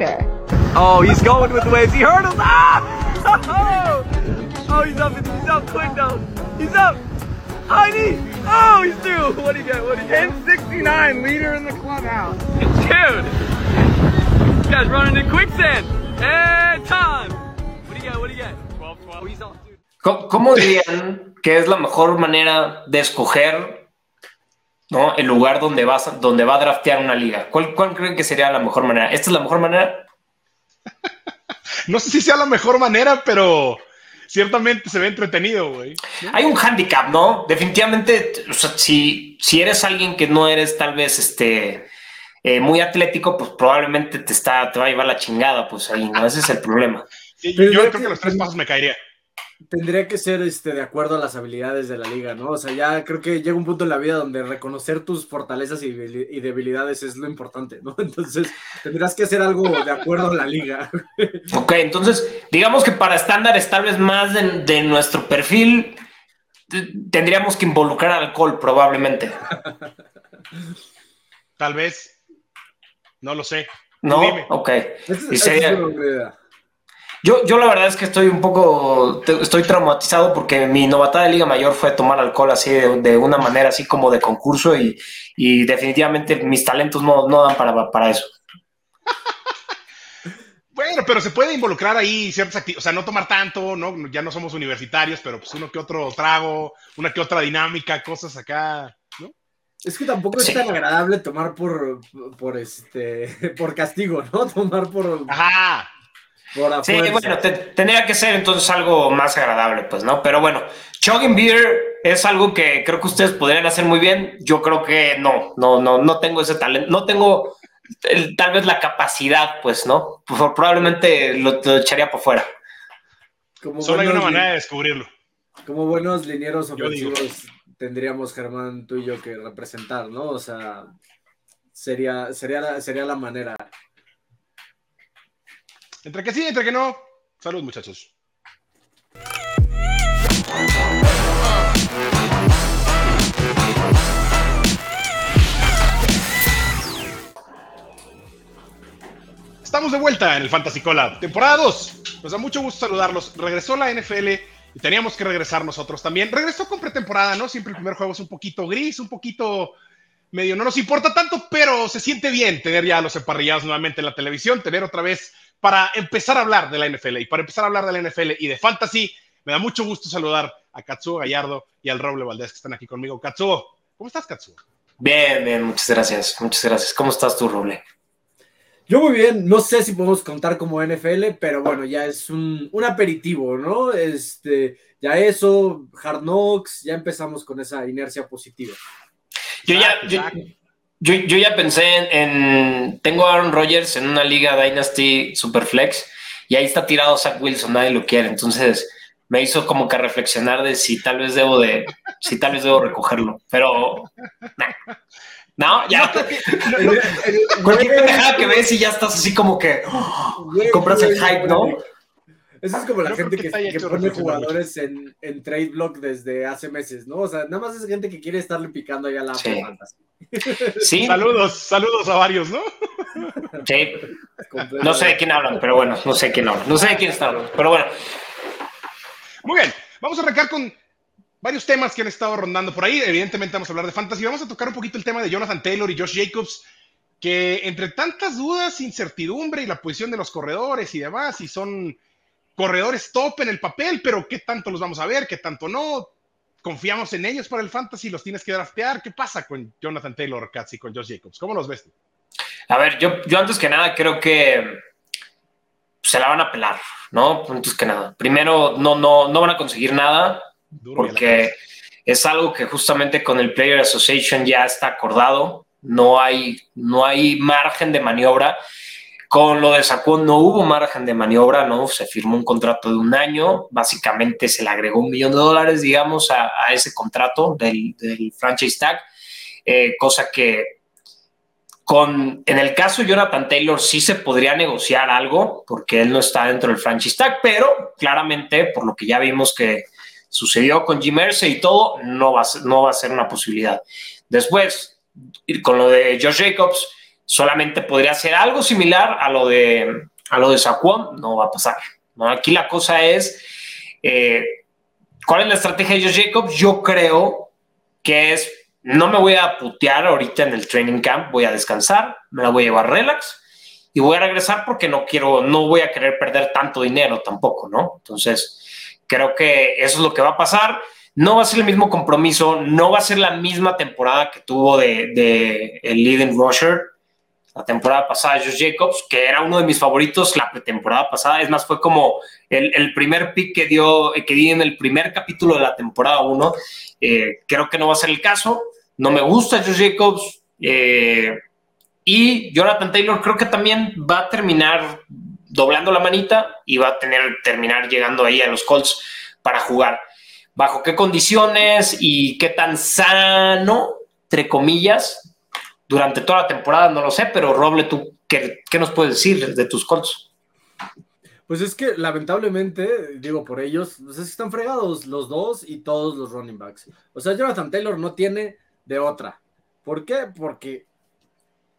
Oh, he's going with the waves. He hurdles. Ah! Oh, oh he's up. He's up quick though. He's up. Heidi. Oh, he's through. What do you get? What do you get? 1069, leader in the clubhouse. Dude. This guy's running in quicksand. Hey, time. What do you get? What do you get? 12, 12. Oh, he's on, dude. ¿Cómo, cómo dirían que es la mejor manera de escoger ¿no? el lugar donde, vas, donde va a draftear una liga? ¿Cuál, ¿Cuál creen que sería la mejor manera? ¿Esta es la mejor manera? No sé si sea la mejor manera, pero ciertamente se ve entretenido, güey. Hay un handicap, ¿no? Definitivamente, o sea, si, si eres alguien que no eres tal vez este eh, muy atlético, pues probablemente te está, te va a llevar la chingada, pues ahí, ¿no? Ese es el problema. Sí, yo ya creo que- que los tres pasos me caería. Tendría que ser este, de acuerdo a las habilidades de la liga, ¿no? O sea, ya creo que llega un punto en la vida donde reconocer tus fortalezas y, debili- y debilidades es lo importante, ¿no? Entonces, tendrás que hacer algo de acuerdo a la liga. Ok, entonces, digamos que para estándares tal vez más de, de nuestro perfil, tendríamos que involucrar alcohol probablemente, Tal vez. No lo sé. ¿no? Dime. Ok. Esa es- Y esa sería- es una buena idea. Yo, yo la verdad es que estoy un poco, te- estoy traumatizado porque mi novatada de Liga Mayor fue tomar alcohol así de, de una manera así como de concurso y, y definitivamente mis talentos no, no dan para, para eso. Bueno, pero se puede involucrar ahí ciertas actividades, o sea, no tomar tanto, ¿no? Ya no somos universitarios, pero pues uno que otro trago, una que otra dinámica, cosas acá, ¿no? Es que tampoco Sí. es tan agradable tomar por, por este por castigo, ¿no? Tomar por, Ajá. Sí, bueno, te- tendría que ser entonces algo más agradable, pues, ¿no? Pero bueno, chugging beer es algo que creo que ustedes podrían hacer muy bien. Yo creo que no, no, no, no tengo ese talento, no tengo el- tal vez la capacidad, pues, ¿no? Probablemente lo, lo echaría por fuera. Como Solo hay una manera de descubrirlo. Como buenos linieros ofensivos tendríamos, Germán, tú y yo que representar, ¿no? O sea, sería, sería, la, sería la manera. Entre que sí, entre que no. Salud, muchachos. Estamos de vuelta en el Fantasy Collab, temporada 2. Nos da mucho gusto saludarlos. Regresó la NFL y teníamos que regresar nosotros también. Regresó con pretemporada, ¿no? Siempre el primer juego es un poquito gris, un poquito medio no nos importa tanto, pero se siente bien tener ya los emparrillados nuevamente en la televisión, tener otra vez para empezar a hablar de la NFL. Y para empezar a hablar de la NFL y de Fantasy, me da mucho gusto saludar a Katsuo Gallardo y al Roble Valdés que están aquí conmigo. Katsuo, ¿cómo estás, Katsuo? Bien, bien, muchas gracias, muchas gracias. ¿Cómo estás tú, Roble? Yo muy bien, no sé si podemos contar como NFL, pero bueno, ya es un, un aperitivo, ¿no? Este, ya eso, Hard Knocks, ya empezamos con esa inercia positiva. Yo ya, yo. Yo- yo ya pensé en, en- Tengo a Aaron Rodgers en una liga Dynasty Superflex y ahí está tirado Zach Wilson, nadie lo quiere. Entonces me hizo como que reflexionar de si tal vez debo de. Si tal vez debo recogerlo. Pero. nah. No, ya. Cualquier pendejada que ves y ya estás así como que. Güey, compras el hype, ¿no? Eso es como la Yo gente que que, que hecho pone jugadores en, en trade block desde hace meses, ¿no? O sea, nada más es gente que quiere estarle picando allá a la Sí. fantasy. Sí, Saludos, saludos a varios, ¿no? sí. No sé de quién hablan, pero bueno, no sé de quién hablan. No sé de quién está hablando, pero bueno. Muy bien, vamos a arrancar con varios temas que han estado rondando por ahí. Evidentemente vamos a hablar de fantasy. Vamos a tocar un poquito el tema de Jonathan Taylor y Josh Jacobs, que entre tantas dudas, incertidumbre y la posición de los corredores y demás, y son corredores top en el papel, pero ¿qué tanto los vamos a ver? ¿Qué tanto no? ¿Confiamos en ellos para el fantasy? ¿Los tienes que draftear? ¿Qué pasa con Jonathan Taylor, Katz, y con Josh Jacobs? ¿Cómo los ves tú? A ver, yo, yo antes que nada creo que se la van a pelar, ¿no? Antes que nada. Primero, no, no, no van a conseguir nada Duro porque es algo que justamente con el Player Association ya está acordado. No hay, no hay margen de maniobra. Con lo de Saquon no hubo margen de maniobra, ¿no? Se firmó un contrato de un año, básicamente se le agregó un millón de dólares, digamos, a, ese contrato del, del franchise tag, eh, cosa que con, en el caso de Jonathan Taylor sí se podría negociar algo, porque él no está dentro del franchise tag, pero claramente, por lo que ya vimos que sucedió con Jim Irsay y todo, no va, a no va a ser una posibilidad. Después, con lo de Josh Jacobs, solamente podría ser algo similar a lo de, a lo de Saquon, no va a pasar. ¿no? Aquí la cosa es, eh, ¿cuál es la estrategia de Josh Jacobs? Yo creo que es, no me voy a putear ahorita en el training camp, voy a descansar, me la voy a llevar relax y voy a regresar porque no quiero, no voy a querer perder tanto dinero tampoco, ¿no? Entonces, creo que eso es lo que va a pasar. No va a ser el mismo compromiso, no va a ser la misma temporada que tuvo de, de el leading rusher la temporada pasada, Josh Jacobs, que era uno de mis favoritos la pretemporada pasada. Es más, fue como el, primer pick que dio, que di en el primer capítulo de la temporada 1. Eh, creo que no va a ser el caso. No me gusta Josh Jacobs. Eh, y Jonathan Taylor creo que también va a terminar doblando la manita y va a tener, terminar llegando ahí a los Colts para jugar. ¿Bajo qué condiciones y qué tan sano, entre comillas, durante toda la temporada? No lo sé, pero Roble, ¿tú qué, qué nos puedes decir de tus Colts? Pues es que lamentablemente, digo por ellos, pues es que están fregados los dos y todos los running backs. O sea, Jonathan Taylor no tiene de otra. ¿Por qué? Porque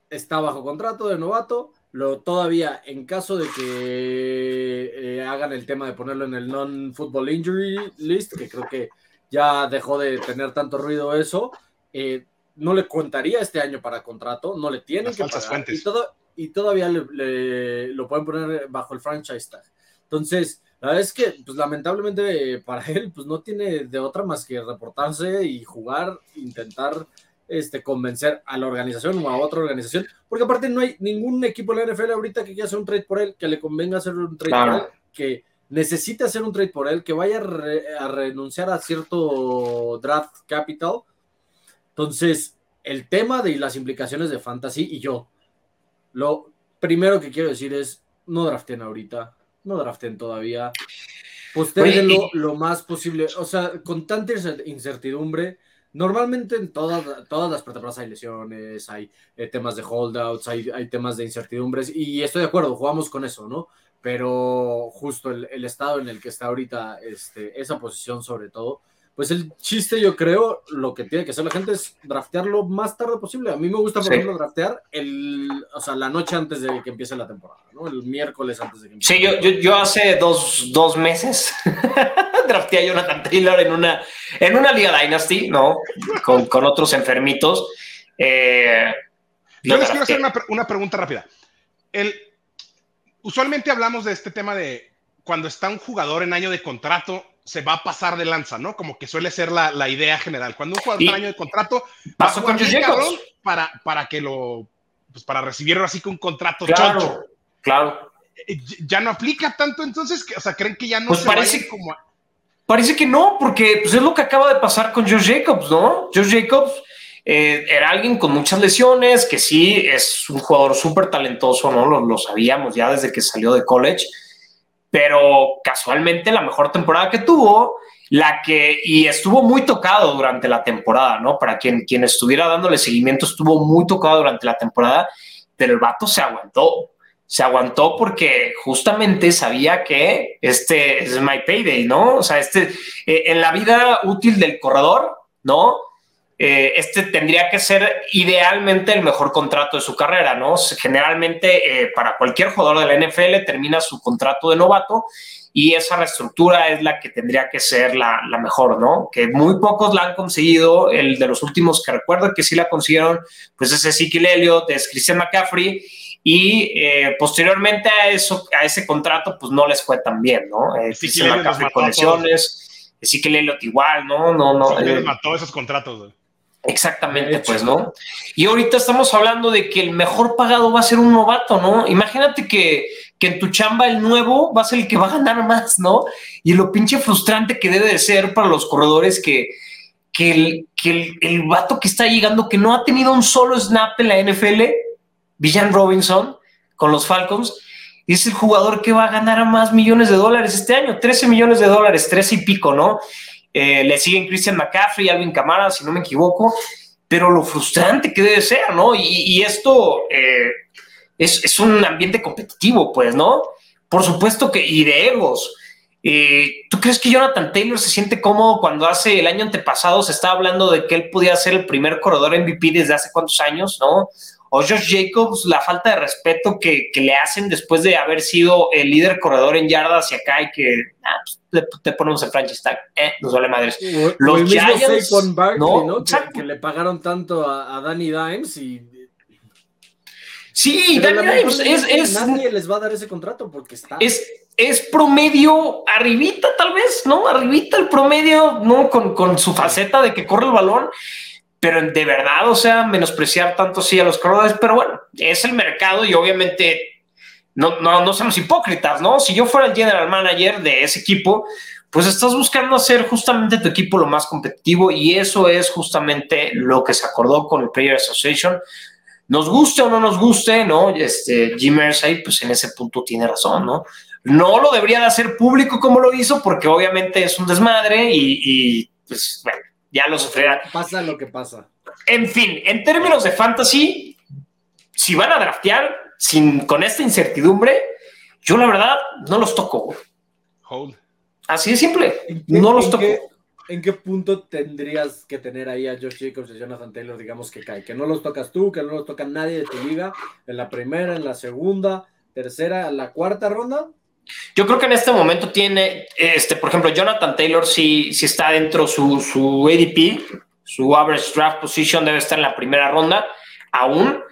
está bajo contrato de novato. Lo, todavía, en caso de que eh, hagan el tema de ponerlo en el non-football injury list, que creo que ya dejó de tener tanto ruido eso, eh, no le contaría este año para contrato, no le tienen Las que falsas pagar, fuentes. y, todo, y todavía le, le- lo pueden poner bajo el franchise tag. Entonces, la verdad es que, pues lamentablemente para él, pues no tiene de otra más que reportarse y jugar, intentar este, convencer a la organización o a otra organización, porque aparte no hay ningún equipo en la NFL ahorita que quiera hacer un trade por él, que le convenga hacer un trade Claro. por él, que necesite hacer un trade por él, que vaya a, re- a renunciar a cierto draft capital. Entonces, el tema de las implicaciones de fantasy y yo, lo primero que quiero decir es, no draften ahorita, no draften todavía, postérenlo lo más posible, o sea, con tanta incer- incertidumbre, normalmente en todas, todas las pretemporadas hay lesiones, hay eh, temas de holdouts, hay, hay temas de incertidumbres, y estoy de acuerdo, jugamos con eso, ¿no? Pero justo el, el estado en el que está ahorita este, esa posición sobre todo, pues el chiste yo creo, lo que tiene que hacer la gente es draftear lo más tarde posible. A mí me gusta, por Sí. ejemplo, draftear el, o sea, la noche antes de que empiece la temporada, ¿no? El miércoles antes de que empiece. Sí, yo, yo, yo hace dos, dos meses drafté a Jonathan Taylor en una, en una Liga Dynasty, ¿no? Con, con otros enfermitos. Eh, Yo les quiero hacer una, pre- una pregunta rápida. El, usualmente hablamos de este tema de cuando está un jugador en año de contrato, se va a pasar de lanza, ¿no? Como que suele ser la, la idea general. Cuando un jugador está en año de contrato, Pasó con Jacobs. cabrón para, para que lo, pues para recibirlo así con un contrato Claro, choncho. claro. Eh, Ya no aplica tanto, entonces, que- o sea, creen que ya no Pues se parece- como a- Parece que no, porque pues, es lo que acaba de pasar con Josh Jacobs, ¿no? Josh Jacobs eh, era alguien con muchas lesiones, que sí es un jugador súper talentoso, ¿no? Lo, lo sabíamos ya desde que salió de college, pero casualmente la mejor temporada que tuvo, la que, y estuvo muy tocado durante la temporada, ¿no? Para quien, quien estuviera dándole seguimiento, estuvo muy tocado durante la temporada, pero el vato se aguantó. Se aguantó porque justamente sabía que este es my payday, ¿no? O sea, este, eh, en la vida útil del corredor, ¿no? Eh, este tendría que ser idealmente el mejor contrato de su carrera, ¿no? Generalmente eh, para cualquier jugador de la NFL termina su contrato de novato y esa reestructura es la que tendría que ser la, la mejor, ¿no? Que muy pocos la han conseguido, el de los últimos que recuerdo que sí la consiguieron, pues es Ezekiel Elliott, es Christian McCaffrey y eh, posteriormente a eso, a ese contrato, pues no les fue tan bien, ¿no? Eh, Christian McCaffrey con lesiones, Ezekiel Elliott igual, ¿no? No, no. sí, eh, mató esos contratos. Exactamente, pues, ¿no? Y ahorita estamos hablando de que el mejor pagado va a ser un novato, ¿no? Imagínate que, que en tu chamba el nuevo va a ser el que va a ganar más, ¿no? Y lo pinche frustrante que debe de ser para los corredores que, que, el, que el, el vato que está llegando, que no ha tenido un solo snap en la NFL, Villan Robinson, con los Falcons, es el jugador que va a ganar más millones de dólares este año, 13 millones de dólares, 13 y pico, ¿no? Eh, le siguen Christian McCaffrey, Alvin Kamara, si no me equivoco, pero lo frustrante que debe ser, ¿no? Y, esto eh, es, es, un ambiente competitivo, pues, ¿no? Por supuesto que, y de egos. Eh, ¿Tú crees que Jonathan Taylor se siente cómodo cuando hace el año antepasado se estaba hablando de que él podía ser el primer corredor MVP desde hace cuántos años, ¿no? O Josh Jacobs, la falta de respeto que, que le hacen después de haber sido el líder corredor en yardas y acá y que ah, pues, te, te, ponemos el franchise tag, eh, nos vale madres. O, Los o el mismo Giants, Saquon Barkley, ¿no? ¿no? Que, le pagaron tanto a, a Danny Dimes y. Sí, Pero Danny Dimes es, es, nadie les va a dar ese contrato porque está. es, es promedio arribita, tal vez, ¿no? Arribita el promedio, ¿no? Con, con su faceta de que corre el balón, pero de verdad, o sea, menospreciar tanto sí a los corredores, pero bueno, es el mercado y obviamente no, no, no somos hipócritas, ¿no? Si yo fuera el general manager de ese equipo, pues estás buscando hacer justamente tu equipo lo más competitivo y eso es justamente lo que se acordó con el Player Association. Nos guste o no nos guste, ¿no? Este, Jim Irsay, pues en ese punto tiene razón, ¿no? No lo debería de hacer público como lo hizo, porque obviamente es un desmadre y, y, pues bueno, ya lo sufrirá. Pasa lo que pasa. En fin, en términos de fantasy, si van a draftear sin, con esta incertidumbre, yo la verdad no los toco. Hold. Así de simple. ¿En qué- No los toco. qué- ¿En qué punto tendrías que tener ahí a Josh Jacobs y a Jonathan Taylor, digamos que cae? Que no los tocas tú, que no los toca nadie de tu liga, en la primera, en la segunda, tercera, en la cuarta ronda. Yo creo que en este momento tiene, este, por ejemplo, Jonathan Taylor sí, sí está dentro su, su ADP, su average draft position debe estar en la primera ronda, aún,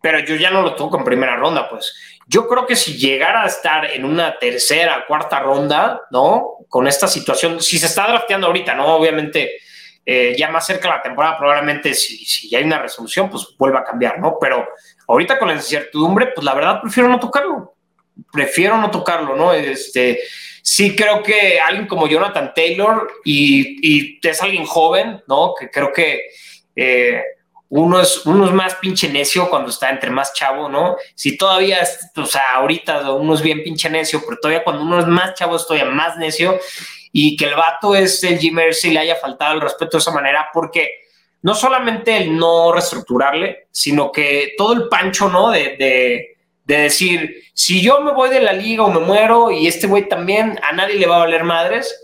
pero yo ya no lo toco en primera ronda, pues. Yo creo que si llegara a estar en una tercera, cuarta ronda, ¿no? Con esta situación, si se está drafteando ahorita, ¿no? Obviamente, eh, ya más cerca de la temporada, probablemente si, si hay una resolución, pues vuelva a cambiar, ¿no? Pero ahorita con la incertidumbre, pues la verdad prefiero no tocarlo prefiero no tocarlo, ¿no? Este, sí creo que alguien como Jonathan Taylor y, y es alguien joven, ¿no? Que creo que eh, uno, es, más pinche necio cuando está entre más chavo, ¿no? Si todavía, es, o sea, ahorita uno es bien pinche necio, pero todavía cuando uno es más chavo es todavía más necio y que el vato es el Jim Mercy le haya faltado el respeto de esa manera porque no solamente el no reestructurarle, sino que todo el pancho, ¿no? De, de decir, si yo me voy de la liga o me muero y este güey también, a nadie le va a valer madres,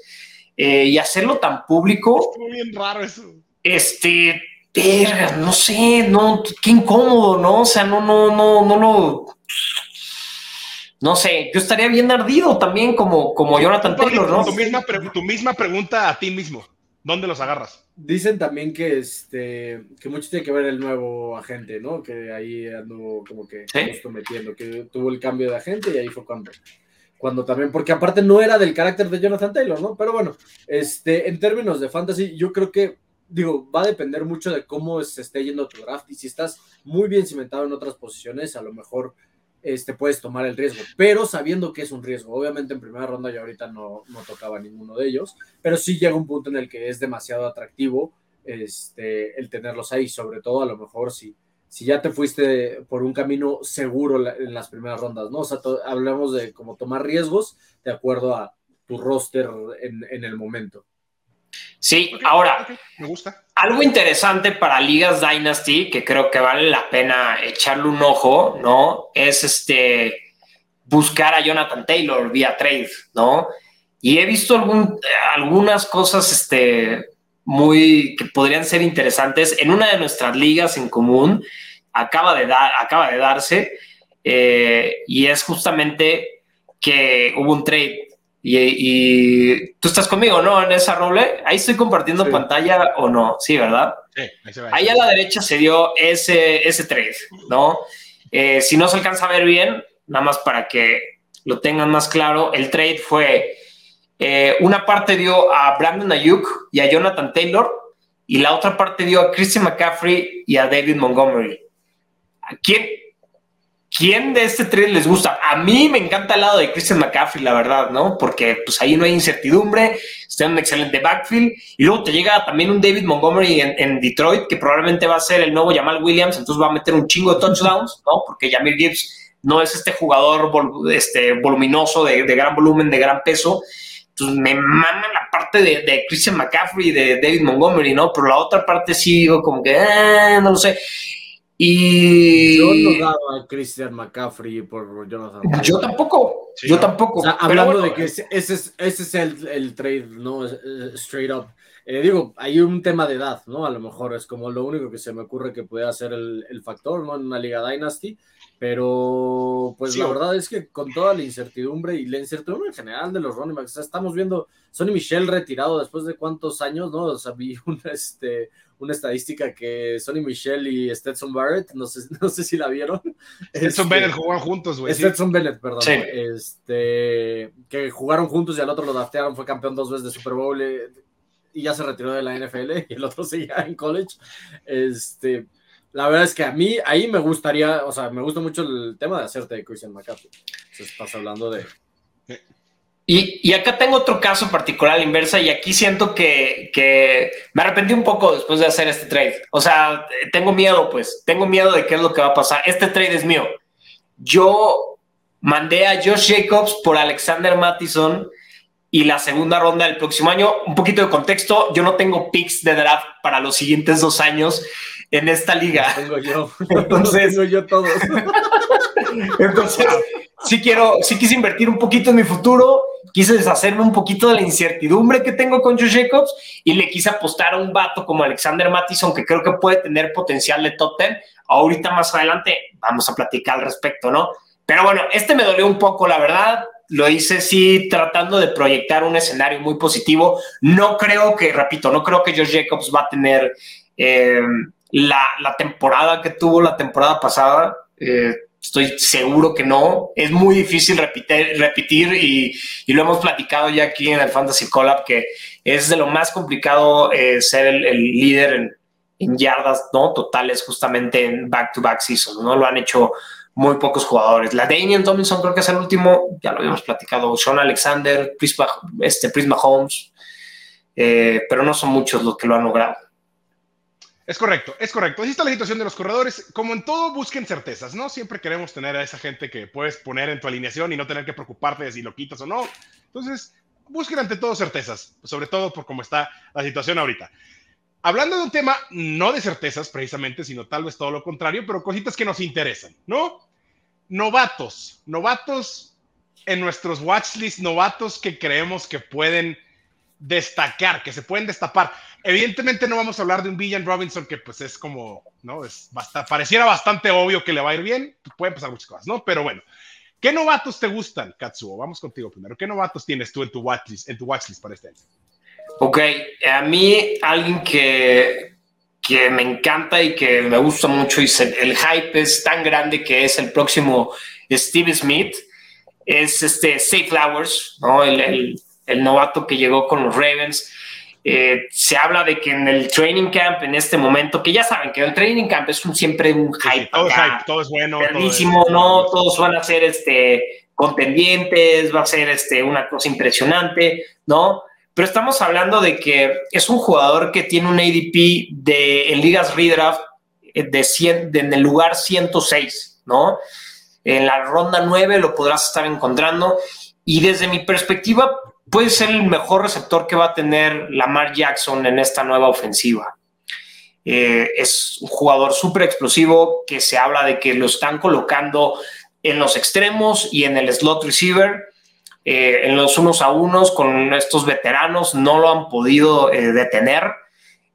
eh, y hacerlo tan público, Estuvo bien raro eso. este, verga, no sé, no, qué incómodo, ¿no? O sea, no, no, no, no lo... No sé, yo estaría bien ardido también como, como Jonathan Taylor, ¿no? Tu misma, tu misma pregunta a ti mismo. ¿Dónde los agarras? Dicen también que este que mucho tiene que ver el nuevo agente, ¿no? Que ahí anduvo como que justo metiendo, que tuvo el cambio de agente y ahí fue cuando, cuando también, porque aparte no era del carácter de Jonathan Taylor, ¿no? Pero bueno, este, en términos de fantasy, yo creo que, digo, va a depender mucho de cómo se esté yendo tu draft y si estás muy bien cimentado en otras posiciones, a lo mejor este, puedes tomar el riesgo, pero sabiendo que es un riesgo. Obviamente en primera ronda yo ahorita no, no tocaba ninguno de ellos, pero sí llega un punto en el que es demasiado atractivo este, el tenerlos ahí, sobre todo a lo mejor si, si ya te fuiste por un camino seguro en las primeras rondas, ¿no? O sea, hablamos de como tomar riesgos de acuerdo a tu roster en, en el momento. Sí, ahora, me gusta. algo interesante para Ligas Dynasty, que creo que vale la pena echarle un ojo, ¿no? Es este buscar a Jonathan Taylor vía trade, ¿no? Y he visto algún, algunas cosas este, muy que podrían ser interesantes. En una de nuestras ligas en común acaba de, dar, acaba de darse eh, y es justamente que hubo un trade. Y, y tú estás conmigo, ¿no? En esa roble. Ahí estoy compartiendo Sí. pantalla o no. Sí, ¿verdad? Sí, ahí se va. Ahí a la derecha se dio ese, ese trade, ¿no? Eh, si no se alcanza a ver bien, nada más para que lo tengan más claro, el trade fue eh, una parte dio a Brandon Ayuk y a Jonathan Taylor y la otra parte dio a Christian McCaffrey y a David Montgomery. ¿A quién, quién de este trade les gusta? A mí me encanta el lado de Christian McCaffrey, la verdad, ¿no? Porque pues ahí no hay incertidumbre, está en un excelente backfield y luego te llega también un David Montgomery en, Detroit que probablemente va a ser el nuevo Jamal Williams, entonces va a meter un chingo de touchdowns, ¿no? Porque Jamir Gibbs no es este jugador este, voluminoso de, gran volumen, de gran peso. Entonces me mama la parte de, Christian McCaffrey y de David Montgomery, ¿no? Pero la otra parte sí digo como que, ah, no lo sé. Y Yo no daba a Christian McCaffrey por Jonathan. Yo tampoco, Sí, yo ¿no? tampoco. O sea, hablando bueno, de que ese, ese es, ese es el, el trade, ¿no? Es- es Straight up. Eh, digo, hay un tema de edad, ¿no? A lo mejor es como lo único que se me ocurre que pueda ser el, el factor, ¿no? En una Liga Dynasty, pero pues Sí, la verdad es que con toda la incertidumbre y la incertidumbre en general de los running backs, o sea, estamos viendo Sonny Michel retirado después de cuántos años, ¿no? O sea, vi una, este, una estadística que Sonny Michel y Stetson Barrett, no sé, no sé si la vieron. Este, Bennett jugaban juntos, güey. sí. Stetson Bennett, perdón. Sí. Este, que jugaron juntos y al otro lo draftearon, fue campeón dos veces de Super Bowl eh, y ya se retiró de la NFL y el otro seguía en college. Este, la verdad es que a mí ahí me gustaría, o sea, me gusta mucho el tema de hacerte de Christian McCaffrey. Si estás hablando de. Y, y acá tengo otro caso particular a la inversa y aquí siento que, que me arrepentí un poco después de hacer este trade. O sea, tengo miedo, pues, tengo miedo de qué es lo que va a pasar. Este trade es mío. Yo mandé a Josh Jacobs por Alexander Mattison y la segunda ronda del próximo año. Un poquito de contexto, yo no tengo picks de draft para los siguientes dos años en esta liga. Tengo yo. Entonces- tengo yo todos. Entonces, sí quiero, sí quise invertir un poquito en mi futuro, quise deshacerme un poquito de la incertidumbre que tengo con Josh Jacobs y le quise apostar a un vato como Alexander Mattison que creo que puede tener potencial de top 10. Ahorita más adelante vamos a platicar al respecto, ¿no? Pero bueno, este me dolió un poco, la verdad. Lo hice sí tratando de proyectar un escenario muy positivo. No creo que, repito, no creo que Josh Jacobs va a tener eh, la, temporada que tuvo la temporada pasada. Eh, estoy seguro que no. Es muy difícil repetir, y, lo hemos platicado ya aquí en el Fantasy Collab, que es de lo más complicado eh, ser el, líder en, yardas no totales justamente en back-to-back -back season. No lo han hecho muy pocos jugadores. La Damian Tomlinson creo que es el último, ya lo habíamos platicado. Sean Alexander, Prisma, este, Prisma Holmes, eh, pero no son muchos los que lo han logrado. Es correcto, es correcto. Así está la situación de los corredores. Como en todo, busquen certezas, ¿no? Siempre queremos tener a esa gente que puedes poner en tu alineación y no tener que preocuparte de si lo quitas o no. Entonces, busquen ante todo certezas, sobre todo por cómo está la situación ahorita. Hablando de un tema no de certezas precisamente, sino tal vez todo lo contrario, pero cositas que nos interesan, ¿no? Novatos, novatos en nuestros watchlist, novatos que creemos que pueden destacar, que se pueden destapar. Evidentemente no vamos a hablar de un Villan Robinson que pues es como, ¿no? Es bastante, pareciera bastante obvio que le va a ir bien, pueden pasar muchas cosas, ¿no? Pero bueno, ¿qué novatos te gustan, Katsuo? Vamos contigo primero. ¿Qué novatos tienes tú en tu watchlist, en tu watchlist para este año? Ok, a mí alguien que, que me encanta y que me gusta mucho y el hype es tan grande que es el próximo Steve Smith, es este Safe Flowers, ¿no? El, el novato que llegó con los Ravens. Eh, se habla de que en el training camp, en este momento, que ya saben que el training camp es un, siempre un hype. Sí, todo, acá, es hype, todo es bueno. Es, no, todos van a ser este, contendientes, va a ser este, una cosa impresionante, ¿no? Pero estamos hablando de que es un jugador que tiene un ADP de, en ligas redraft de, 100, de en el lugar 106, ¿no? En la ronda 9 lo podrás estar encontrando y desde mi perspectiva puede ser el mejor receptor que va a tener Lamar Jackson en esta nueva ofensiva. Eh, es un jugador súper explosivo que se habla de que lo están colocando en los extremos y en el slot receiver, eh, en los unos a unos con estos veteranos, no lo han podido eh, detener.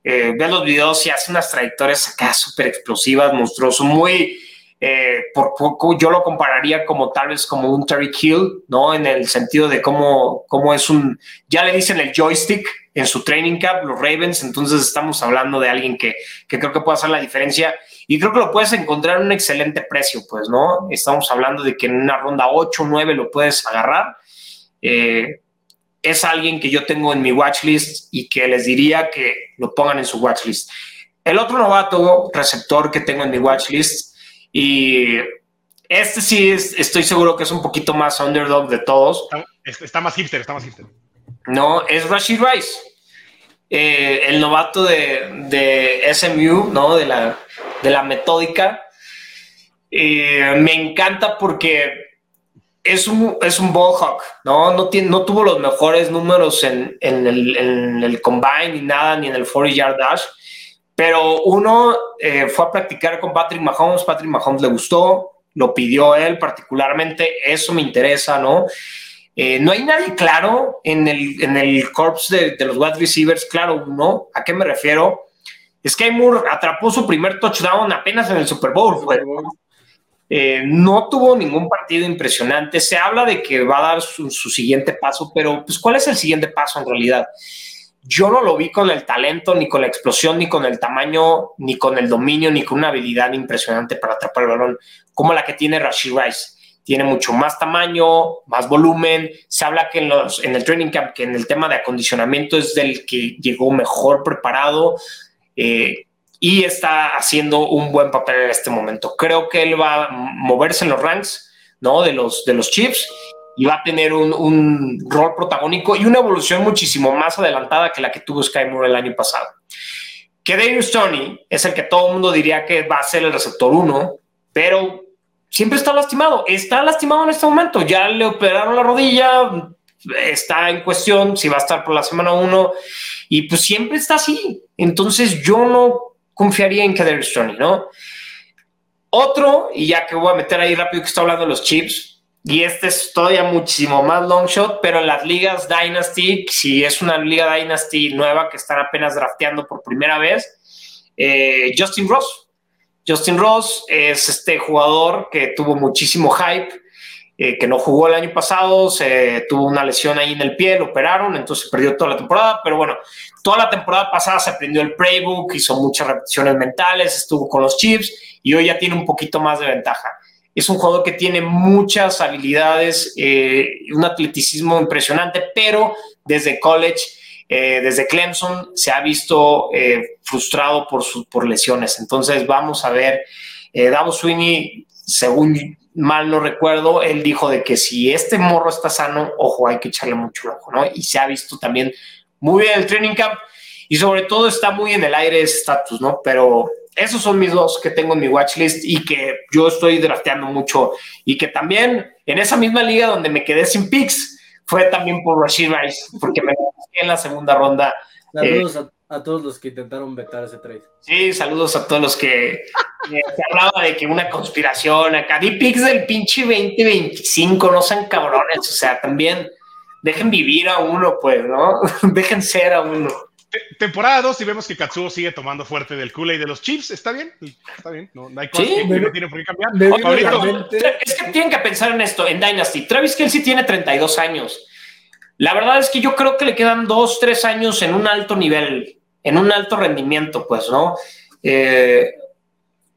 Ve los videos y hace unas trayectorias acá súper explosivas, monstruoso, muy... Eh, por poco yo lo compararía como tal vez como un Terry Hill, ¿no? En el sentido de cómo, cómo es un, ya le dicen el joystick en su training camp, los Ravens, entonces estamos hablando de alguien que, que creo que puede hacer la diferencia y creo que lo puedes encontrar a un excelente precio, pues, ¿no? Estamos hablando de que en una ronda 8 o 9 lo puedes agarrar. Eh, es alguien que yo tengo en mi watchlist y que les diría que lo pongan en su watchlist. El otro novato receptor que tengo en mi watchlist y este sí es, estoy seguro que es un poquito más underdog de todos. Está, está más hipster, está más hipster. No, es Rashid Rice, eh, el novato de, de, SMU, ¿no? De la, de la metódica. Eh, me encanta porque es un, es un ball hawk, ¿no? No, tiene, no tuvo los mejores números en, en, el, en el combine ni nada, ni en el 40 yard dash pero uno eh, fue a practicar con Patrick Mahomes, Patrick Mahomes le gustó, lo pidió él particularmente, eso me interesa, ¿no? Eh, no hay nadie claro en el, en el corps de, de los wide receivers, claro, ¿no? ¿A qué me refiero? Sky Moore atrapó su primer touchdown apenas en el Super Bowl. güey. Eh, no tuvo ningún partido impresionante. Se habla de que va a dar su, su siguiente paso, pero pues, ¿cuál es el siguiente paso en realidad? Yo no lo vi con el talento, ni con la explosión, ni con el tamaño, ni con el dominio, ni con una habilidad impresionante para atrapar el balón, como la que tiene Rashid Rice. Tiene mucho más tamaño, más volumen. Se habla que en, el training camp, que en el tema de acondicionamiento es del que llegó mejor preparado eh, y está haciendo un buen papel en este momento. Creo que él va a moverse en los ranks ¿no? de, los, de los y va a tener un, un, rol protagónico y una evolución muchísimo más adelantada que la que tuvo Sky Moore el año pasado. Que Darius Tony es el que todo el mundo diría que va a ser el receptor 1, pero siempre está lastimado. Está lastimado en este momento. Ya le operaron la rodilla, está en cuestión si va a estar por la semana 1 y pues siempre está así. Entonces yo no confiaría en Kadarius Tony, ¿no? Otro, y ya que voy a meter ahí rápido que está hablando de los chips, y este es todavía muchísimo más long shot, pero en las ligas Dynasty, si es una liga Dynasty nueva que están apenas drafteando por primera vez, eh, Justin Ross. Justin Ross es este jugador que tuvo muchísimo hype, eh, que no jugó el año pasado, se tuvo una lesión ahí en el pie, lo operaron, entonces perdió toda la temporada, pero bueno, toda la temporada pasada se aprendió el playbook, hizo muchas repeticiones mentales, estuvo con los Chiefs y hoy ya tiene un poquito más de ventaja. Es un jugador que tiene muchas habilidades, eh, un atleticismo impresionante, pero desde college, eh, desde Clemson, se ha visto eh, frustrado por, lesiones. Entonces vamos a ver, eh, Davos Sweeney, según mal no recuerdo, él dijo de que si este morro está sano, ojo, hay que echarle mucho ojo, ¿no? Y se ha visto también muy bien el training camp y sobre todo está muy en el aire ese estatus, ¿no? Pero esos son mis dos que tengo en mi watch list y que yo estoy drafteando mucho y que también en esa misma liga donde me quedé sin picks fue también por Rashid Rice, porque me quedé en la segunda ronda. Saludos eh, a, a, todos los que intentaron vetar ese trade. Sí, saludos a todos los que eh, se hablaba de que una conspiración acá. Di picks del pinche 2025, no sean cabrones, o sea, también dejen vivir a uno, pues, ¿no? dejen ser a uno. Temporada 2 y vemos que Katsuo sigue tomando fuerte del Kool-Aid de los Chiefs. Está bien, está bien. No, no hay cosas ¿Sí? que no tiene por qué cambiar. Favorito. Es que tienen que pensar en esto, en Dynasty. Travis Kelsey tiene 32 años. La verdad es que yo creo que le quedan 2, 3 años en un alto nivel, en un alto rendimiento, pues, ¿no? Eh,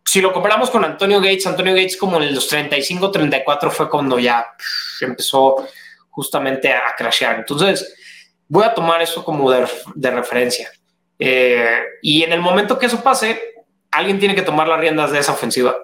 si lo comparamos con Antonio Gates, Antonio Gates como en los 35, 34 fue cuando ya empezó justamente a crashear. Entonces, voy a tomar eso como de, de referencia. Eh, y en el momento que eso pase, alguien tiene que tomar las riendas de esa ofensiva.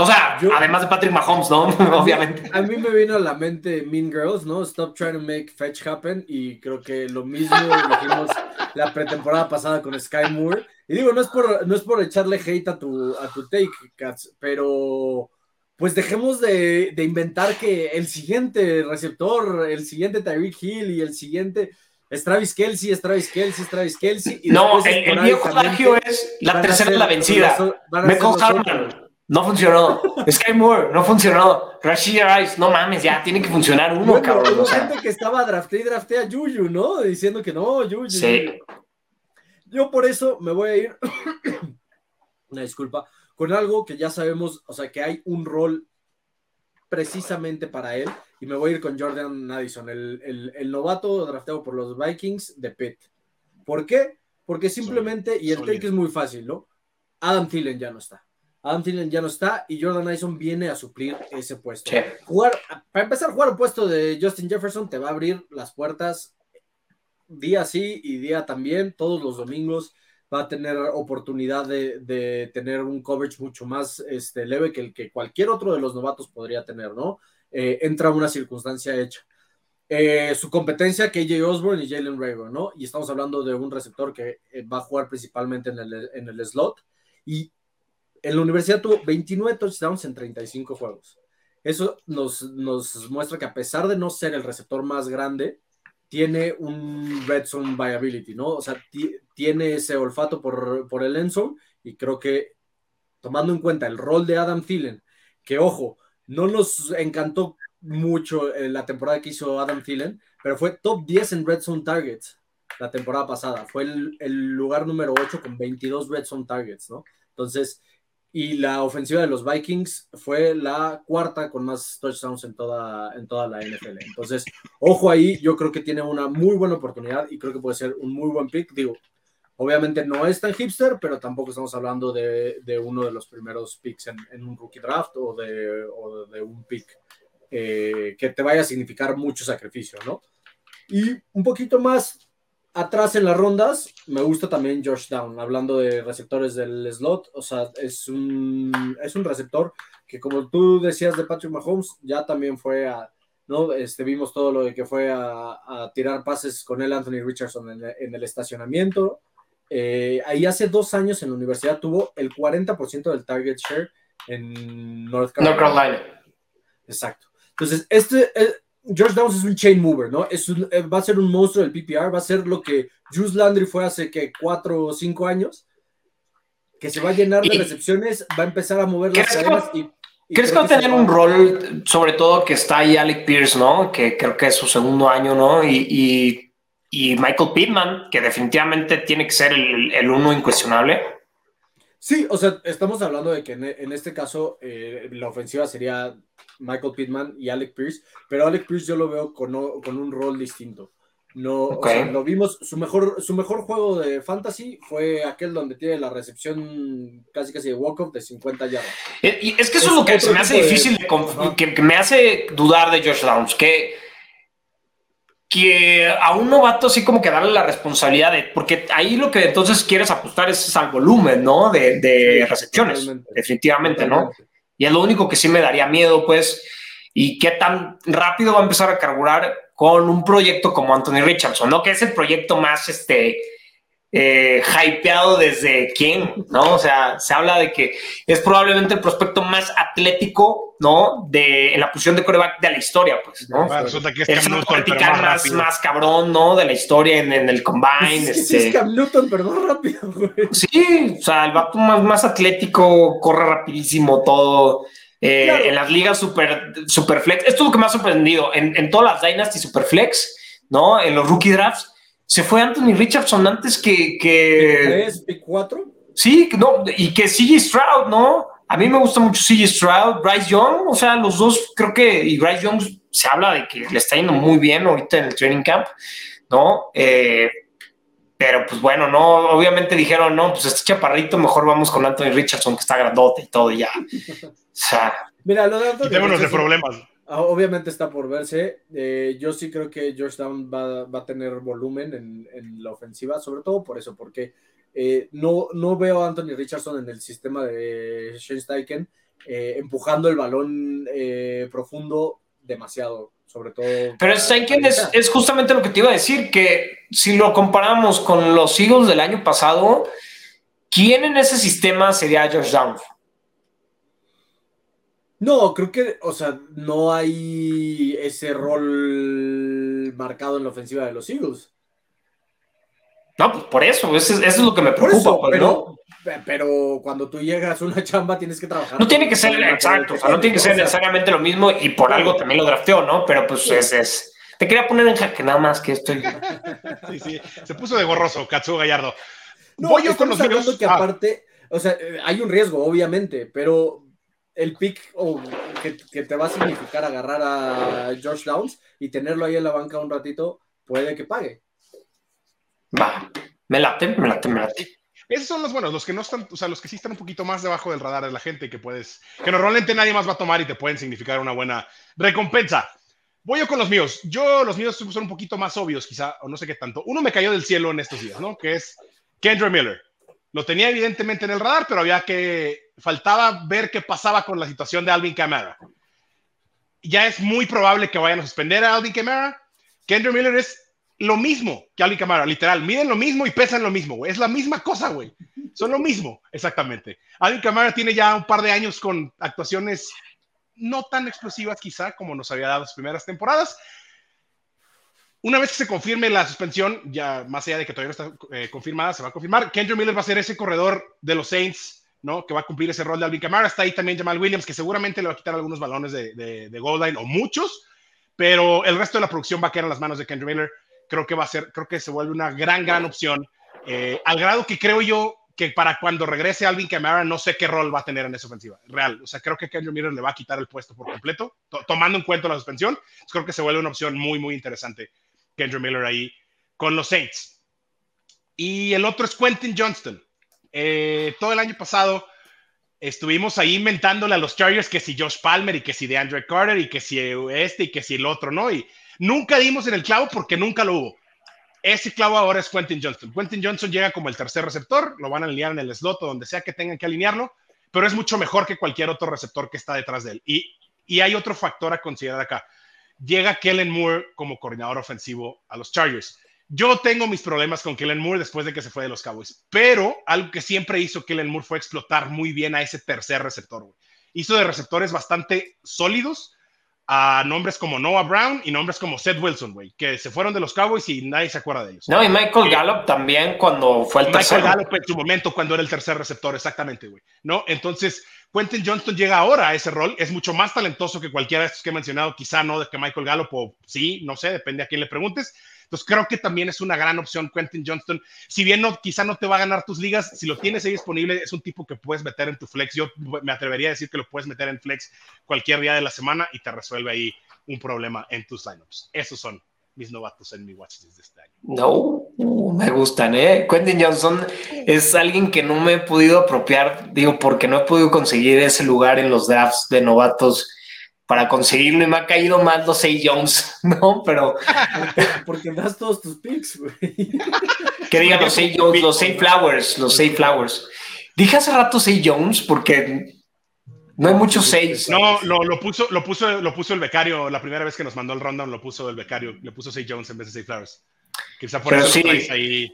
O sea, Yo, además de Patrick Mahomes, ¿no? Obviamente. A mí me vino a la mente Mean Girls, ¿no? Stop trying to make fetch happen. Y creo que lo mismo dijimos la pretemporada pasada con Sky Moore. Y digo, no es por, no es por echarle hate a tu, a tu take, Cats, pero pues dejemos de, de, inventar que el siguiente receptor, el siguiente Tyreek Hill y el siguiente es Travis Kelsey, es Travis Kelsey, es Travis Kelsey. Y no, el, el viejo plagio es la tercera de la vencida. Michael Harman, no funcionó. Sky Moore, no funcionó. Rashid Rice, no mames, ya tiene que funcionar uno, bueno, cabrón. Hubo o sea. gente que estaba drafté y drafté a Juju, ¿no? Diciendo que no, Juju. Sí. Yo por eso me voy a ir. Una disculpa con algo que ya sabemos, o sea, que hay un rol precisamente para él, y me voy a ir con Jordan Addison, el, el, el novato drafteado por los Vikings de Pitt. ¿Por qué? Porque simplemente, y el take es muy fácil, ¿no? Adam Thielen ya no está. Adam Thielen ya no está y Jordan Addison viene a suplir ese puesto. Jugar, para empezar, jugar un puesto de Justin Jefferson te va a abrir las puertas día sí y día también, todos los domingos va a tener oportunidad de, de, tener un coverage mucho más este, leve que el que cualquier otro de los novatos podría tener, ¿no? Eh, entra una circunstancia hecha. Eh, su competencia, KJ Osborne y Jalen Rager, ¿no? Y estamos hablando de un receptor que eh, va a jugar principalmente en el, en el slot. Y en la universidad tuvo 29 touchdowns en 35 juegos. Eso nos, nos muestra que a pesar de no ser el receptor más grande, tiene un red zone viability, ¿no? O sea, tiene ese olfato por, por el end zone y creo que tomando en cuenta el rol de Adam Thielen, que ojo, no nos encantó mucho la temporada que hizo Adam Thielen, pero fue top 10 en red zone targets la temporada pasada. Fue el, el lugar número 8 con 22 red zone targets, ¿no? Entonces, y la ofensiva de los Vikings fue la cuarta con más touchdowns en toda, en toda la NFL. Entonces, ojo ahí, yo creo que tiene una muy buena oportunidad y creo que puede ser un muy buen pick. Digo, obviamente no es tan hipster, pero tampoco estamos hablando de, de uno de los primeros picks en, en, un rookie draft o de, o de un pick eh, que te vaya a significar mucho sacrificio, ¿no? Y un poquito más atrás en las rondas, me gusta también Josh Down, hablando de receptores del slot, o sea, es un, es un receptor que como tú decías de Patrick Mahomes, ya también fue a, ¿no? Este, vimos todo lo de que fue a, a tirar pases con él Anthony Richardson en, en el estacionamiento. Eh, ahí hace dos años en la universidad tuvo el 40% del target share en North Carolina. North Carolina. Exacto. Entonces, este, eh, George Downs es un chain mover, ¿no? Es un, eh, va a ser un monstruo del PPR, va a ser lo que Juice Landry fue hace que cuatro o cinco años, que se va a llenar de recepciones, va a empezar a mover las ¿Crees que cadenas y, y ¿Crees que va a tener un rol, sobre todo que está ahí Alec Pierce, ¿no? Que creo que es su segundo año, ¿no? Y, y- y Michael Pittman, que definitivamente tiene que ser el, el uno incuestionable. Sí, o sea, estamos hablando de que en, en este caso eh, la ofensiva sería Michael Pittman y Alec Pierce, pero Alec Pierce yo lo veo con, o- con un rol distinto. No, o sea, lo vimos, su mejor, su mejor juego de fantasy fue aquel donde tiene la recepción casi casi de walk-off de 50 yardas. Eh, Y es que eso Es lo que se me hace de- difícil, de que me hace dudar de Josh Downs, que, que a un novato así como que darle la responsabilidad de, porque ahí lo que entonces quieres apostar es al volumen, ¿no? De, de Sí, recepciones, totalmente. definitivamente, ¿no? Y es lo único que sí me daría miedo, pues, y qué tan rápido va a empezar a carburar con un proyecto como Anthony Richardson, ¿no? Que es el proyecto más, este, eh, hypeado desde quién, ¿no? O sea, se habla de que es probablemente el prospecto más atlético, ¿no? De, en la posición de coreback de la historia, pues, ¿no? Bueno, resulta que es El Cam Newton, pero más más, cabrón, ¿no? De la historia en, en el combine. Es, sí este. es Cam Newton, pero más rápido, güey. Sí, o sea, el vato más, más atlético, corre rapidísimo todo. eh, Claro. En las ligas super, super flex. Esto es lo que me ha sorprendido. En, en todas las Dynasty super flex, ¿no? En los rookie drafts, se fue Anthony Richardson antes que. que ¿Tres, pick cuatro? sí, no, y que CJ Stroud, ¿no? A mí me gusta mucho CJ Stroud, Bryce Young, o sea, los dos creo que. Y Bryce Young se habla de que le está yendo muy bien ahorita en el training camp, ¿no? Eh, pero pues bueno, no, obviamente dijeron, no, pues este chaparrito, mejor vamos con Anthony Richardson, que está grandote y todo, y ya. O sea, Mira, lo de Anthony Quitémonos de problemas. Ah, Obviamente está por verse. Eh, yo sí creo que Georgetown va, va a tener volumen en, en la ofensiva, sobre todo por eso, porque eh, no, no veo a Anthony Richardson en el sistema de Shane Steichen eh, empujando el balón eh, profundo demasiado, sobre todo. pero Steichen es, es justamente lo que te iba a decir, que si lo comparamos con los Eagles del año pasado, ¿quién en ese sistema sería Downs? No, creo que, o sea, no hay ese rol marcado en la ofensiva de los Eagles. No, pues por eso, eso, es- eso es lo que me preocupa, eso, pues, ¿no? pero, pero cuando tú llegas a una chamba tienes que trabajar. No tiene que ser exacto, o sea, no tiene que ser necesariamente lo mismo y por algo también lo drafteó, ¿no? Pero pues Sí. es, es- Te quería poner en jaque nada más que estoy. Sí, sí. Se puso de gorroso, Katsuo Gallardo. No, Voy yo con los que Ah. aparte, o sea, eh, hay un riesgo, obviamente, pero el pick o que, que te va a significar agarrar a George Downs y tenerlo ahí en la banca un ratito, puede que pague. Va, me late, me late, me late. Esos son los buenos, los que no están, o sea, los que sí están un poquito más debajo del radar de la gente que puedes, que normalmente nadie más va a tomar y te pueden significar una buena recompensa. Voy yo con los míos. Yo, los míos son un poquito más obvios, quizá, o no sé qué tanto. Uno me cayó del cielo en estos días, ¿no? Que es Kendra Miller. Lo tenía evidentemente en el radar, pero había que, faltaba ver qué pasaba con la situación de Alvin Kamara. Ya es muy probable que vayan a suspender a Alvin Kamara. Kendra Miller es lo mismo que Alvin Kamara, literal. Miden lo mismo y pesan lo mismo, güey. Es la misma cosa, güey. Son lo mismo, exactamente. Alvin Kamara tiene ya un par de años con actuaciones no tan explosivas quizá como nos había dado las primeras temporadas. Una vez que se confirme la suspensión, ya más allá de que todavía no está eh, confirmada, se va a confirmar. Kendra Miller va a ser ese corredor de los Saints ¿no? Que va a cumplir ese rol de Alvin Kamara. Está ahí también Jamal Williams, que seguramente le va a quitar algunos balones de, de, goal line o muchos, pero el resto de la producción va a quedar en las manos de Kendrick Miller. Creo que va a ser, creo que se vuelve una gran, gran opción. Eh, al grado que creo yo que para cuando regrese Alvin Kamara, no sé qué rol va a tener en esa ofensiva. Real. O sea, creo que Kendrick Miller le va a quitar el puesto por completo, to tomando en cuenta la suspensión. Creo que se vuelve una opción muy, muy interesante. Kendrick Miller ahí con los Saints. Y el otro es Quentin Johnston. Eh, todo el año pasado estuvimos ahí inventándole a los Chargers que si Josh Palmer y que si de Andrew Carter y que si este y que si el otro, ¿no? Y nunca dimos en el clavo porque nunca lo hubo. Ese clavo ahora es Quentin Johnston. Quentin Johnson llega como el tercer receptor, lo van a alinear en el slot o donde sea que tengan que alinearlo, pero es mucho mejor que cualquier otro receptor que está detrás de él. Y, y hay otro factor a considerar acá. Llega Kellen Moore como coordinador ofensivo a los Chargers. Yo tengo mis problemas con Kellen Moore después de que se fue de los Cowboys, pero algo que siempre hizo Kellen Moore fue explotar muy bien a ese tercer receptor. Hizo de receptores bastante sólidos a nombres como Noah Brown y nombres como Seth Wilson, güey, que se fueron de los Cowboys y nadie se acuerda de ellos. No, y Michael Gallup también cuando fue el tercer. Michael Gallup en su momento cuando era el tercer receptor, exactamente, güey. ¿No? Entonces, Quentin Johnston llega ahora a ese rol, es mucho más talentoso que cualquiera de estos que he mencionado, quizá no de que Michael Gallup o sí, no sé, depende a quién le preguntes, entonces creo que también es una gran opción Quentin Johnston. Si bien no, quizá no te va a ganar tus ligas, si lo tienes ahí disponible, es un tipo que puedes meter en tu flex. Yo me atrevería a decir que lo puedes meter en flex cualquier día de la semana y te resuelve ahí un problema en tus lineups. Esos son mis novatos en mi watchlist de este año. No, me gustan, ¿eh? Quentin Johnson es alguien que no me he podido apropiar, digo, porque no he podido conseguir ese lugar en los drafts de novatos para conseguirlo y me ha caído mal los Say Jones, ¿no? Pero. Porque das todos tus picks, güey. Que digan los Say Jones, los Say Flowers, los Say Flowers. Dije hace rato Say Jones porque no hay muchos seis. No, lo, lo, puso, lo, puso, lo puso el becario, la primera vez que nos mandó el rundown lo puso el becario, le puso Say Jones en vez de Say Flowers. Quizá por pero eso sí, ahí.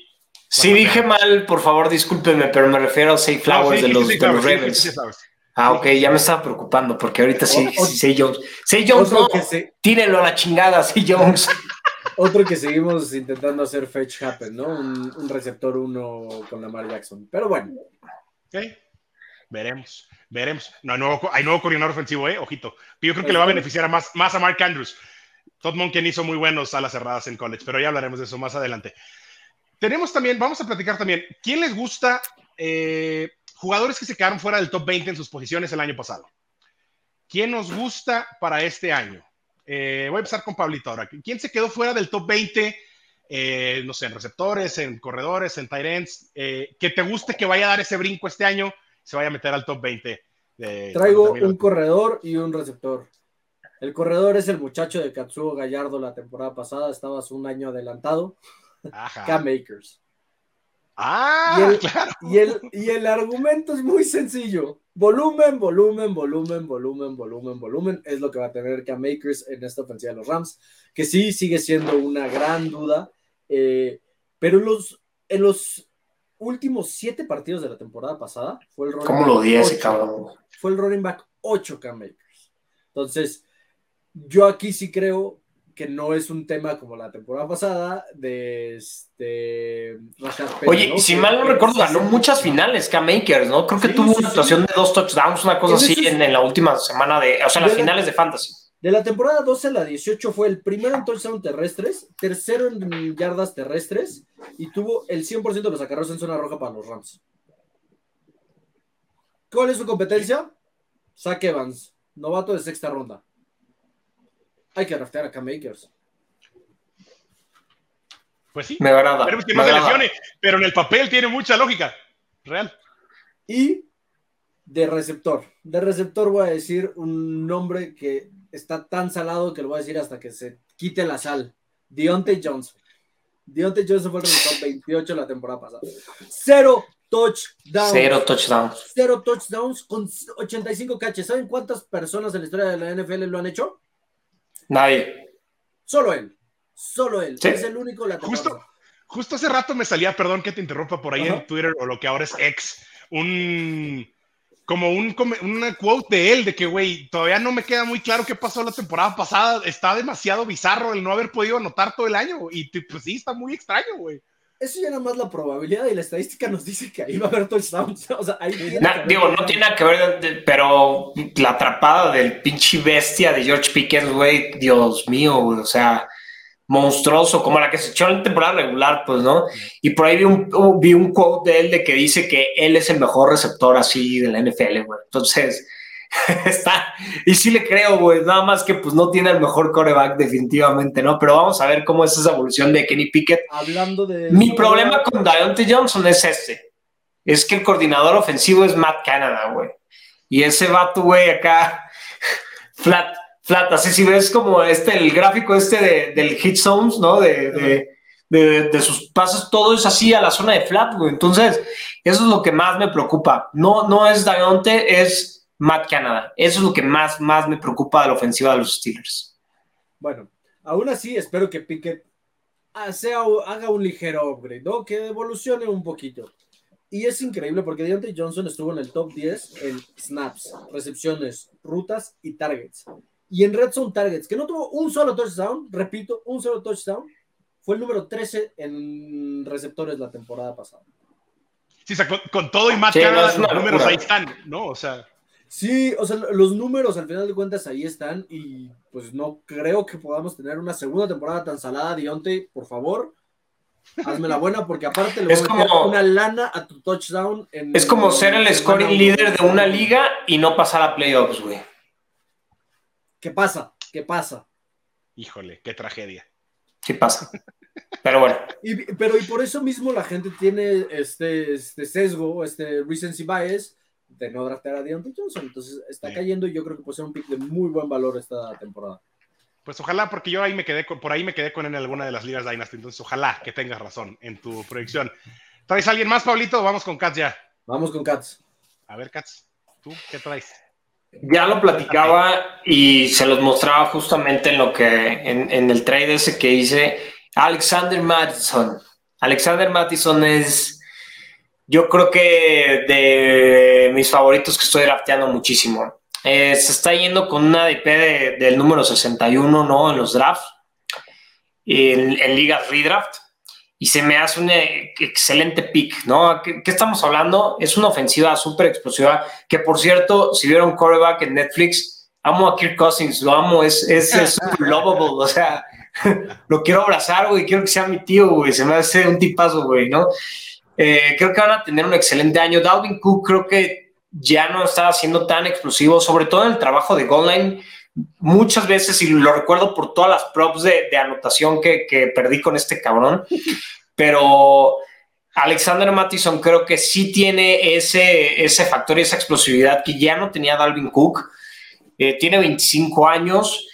Sí, dije mal, por favor, discúlpenme, pero me refiero a Say Flowers no, sí, de los, de los Ravens. Ah, ok, ya me estaba preocupando porque ahorita sí, sí, Say Jones. Say Jones, no, se... tírelo a la chingada, Say Jones. Otro que seguimos intentando hacer fetch happen, ¿no? Un, un receptor uno con Lamar Jackson. Pero bueno. Ok, veremos, veremos. No, hay, nuevo, hay nuevo coordinador ofensivo, ¿eh? Ojito. Yo creo que le va a beneficiar a más, más a Mark Andrews. Todd Monken hizo muy buenos alas cerradas en college, pero ya hablaremos de eso más adelante. Tenemos también, vamos a platicar también, ¿quién les gusta? Eh, jugadores que se quedaron fuera del top 20 en sus posiciones el año pasado. ¿Quién nos gusta para este año? Eh, voy a empezar con Pablito ahora. ¿Quién se quedó fuera del top 20? Eh, no sé, en receptores, en corredores, en tight ends, eh, que te guste que vaya a dar ese brinco este año, se vaya a meter al top 20. De, Traigo un corredor y un receptor. El corredor es el muchacho de Katsuo Gallardo la temporada pasada, estabas un año adelantado. Cam Makers. Ah, y el, claro. Y el, y el argumento es muy sencillo. Volumen, volumen, volumen, volumen, volumen, volumen es lo que va a tener Cam Makers en esta ofensiva de los Rams, que sí sigue siendo una gran duda, eh, pero en los, en los últimos siete partidos de la temporada pasada fue el running ¿Cómo lo di ese cabrón? Fue el running back 8 Cam Makers. Entonces, yo aquí sí creo que no es un tema como la temporada pasada de este Rashad Penny, Oye, ¿no? si mal no recuerdo, ganó sí, muchas finales Cam Makers, ¿no? Creo que sí, tuvo una actuación de dos touchdowns, una cosa así en, en, la última semana de, o sea, en las de finales de fantasy. De la temporada 12 a la 18 fue el primero en touchdown terrestres, tercero en yardas terrestres y tuvo el 100% de los acarreos en zona roja para los Rams. ¿Cuál es su competencia? Zach Evans, novato de sexta ronda hay que draftear a Cam Makers. Pues sí. Me agrada. Pero, que no se lesione, pero en el papel tiene mucha lógica. Real. Y de receptor. De receptor voy a decir un nombre que está tan salado que lo voy a decir hasta que se quite la sal. Deontay Johnson. Deontay Johnson fue el receptor 28 la temporada pasada. Cero touchdowns. Cero touchdowns. Cero touchdowns con 85 catches. ¿Saben cuántas personas en la historia de la NFL lo han hecho? Nadie. Solo él. Solo él. ¿Sí? Es el único la justo, justo hace rato me salía, perdón que te interrumpa por ahí en Twitter o lo que ahora es ex, un como un una quote de él de que güey, todavía no me queda muy claro qué pasó la temporada pasada, está demasiado bizarro el no haber podido anotar todo el año y pues sí, está muy extraño, güey. Eso ya nada más la probabilidad y la estadística nos dice que ahí va a haber touchdowns. O sea, ahí tiene que digo, no tiene nada que ver, pero la atrapada del pinche bestia de George Pickens, güey, Dios mío, güey, o sea, monstruoso, como la que se echó en temporada regular, pues, ¿no? Y por ahí vi un, vi un quote de él de que dice que él es el mejor receptor así de la NFL, güey. Entonces, está, y sí le creo, güey, nada más que pues no tiene el mejor coreback definitivamente, ¿no? Pero vamos a ver cómo es esa evolución de Kenny Pickett. Hablando de. Mi problema con Dionte Johnson es este. Es que el coordinador ofensivo es Matt Canada, güey. Y ese vato, güey, acá, flat, flat. Así si ves como este, el gráfico este de- del hit zones, ¿no? De, de, de- de sus pases, todo es así a la zona de flat, güey. Entonces, eso es lo que más me preocupa. No, no es Dionte, es Matt Canada. Eso es lo que más, más me preocupa de la ofensiva de los Steelers. Bueno, aún así espero que Pickett sea- haga un ligero upgrade, ¿no? Que evolucione un poquito. Y es increíble porque Deontay Johnson estuvo en el top 10 en snaps, recepciones, rutas y targets. Y en red zone targets, que no tuvo un solo touchdown, repito, un solo touchdown, fue el número 13 en receptores la temporada pasada. Sí, o sea, con, con todo y Matt Sí, no, números locura. ahí están, ¿no? O sea, Sí, o sea, los números al final de cuentas ahí están y pues no creo que podamos tener una segunda temporada tan salada, Dionte, por favor. Hazme la buena porque aparte le voy Es a como- una lana a tu touchdown. En, Es como ser el scoring líder de una liga y no pasar a playoffs, güey. ¿Qué pasa? ¿Qué pasa? híjole, qué tragedia. Sí pasa. Pero bueno, Y, pero y por eso mismo la gente tiene este, este sesgo, este recency bias de no draftear a Deontay Johnson. Entonces está Sí. cayendo y yo creo que puede ser un pick de muy buen valor esta temporada. Pues ojalá, porque yo ahí me quedé con, por ahí me quedé con él en alguna de las ligas Dynasty, entonces ojalá que tengas razón en tu predicción. ¿Traes a alguien más, Pablito? Vamos con Katz ya. Vamos con Cats. A ver, Katz, ¿tú qué traes? ya lo platicaba y se los mostraba justamente en lo que, en, en el trade ese que hice. Alexander Madison. Alexander Madison es, yo creo que de mis favoritos que estoy drafteando muchísimo. Eh, se está yendo con una DP de- del número 61, ¿no? En los drafts, en, en ligas redraft. Y se me hace un eh, excelente pick, ¿no? ¿Qué, qué estamos hablando? Es una ofensiva súper explosiva. Que por cierto, si vieron Coreback en Netflix, amo a Kirk Cousins, lo amo, es es es super lovable, o sea, lo quiero abrazar, güey, quiero que sea mi tío, güey, se me hace un tipazo, güey, ¿no? Eh, creo que van a tener un excelente año. Dalvin Cook creo que ya no está siendo tan explosivo, sobre todo en el trabajo de goal line. Muchas veces, y lo recuerdo por todas las props de, de anotación que, que perdí con este cabrón, pero Alexander Mattison creo que sí tiene ese, ese factor y esa explosividad que ya no tenía Dalvin Cook. Eh, tiene 25 años,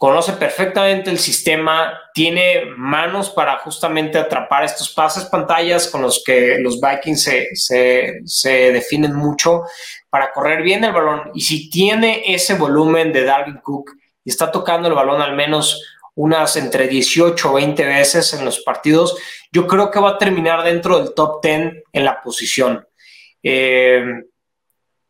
conoce perfectamente el sistema, tiene manos para justamente atrapar estos pases pantallas con los que los Vikings se, se, se definen mucho para correr bien el balón. Y si tiene ese volumen de Dalvin Cook y está tocando el balón al menos unas entre 18 o 20 veces en los partidos, yo creo que va a terminar dentro del top 10 en la posición. Eh,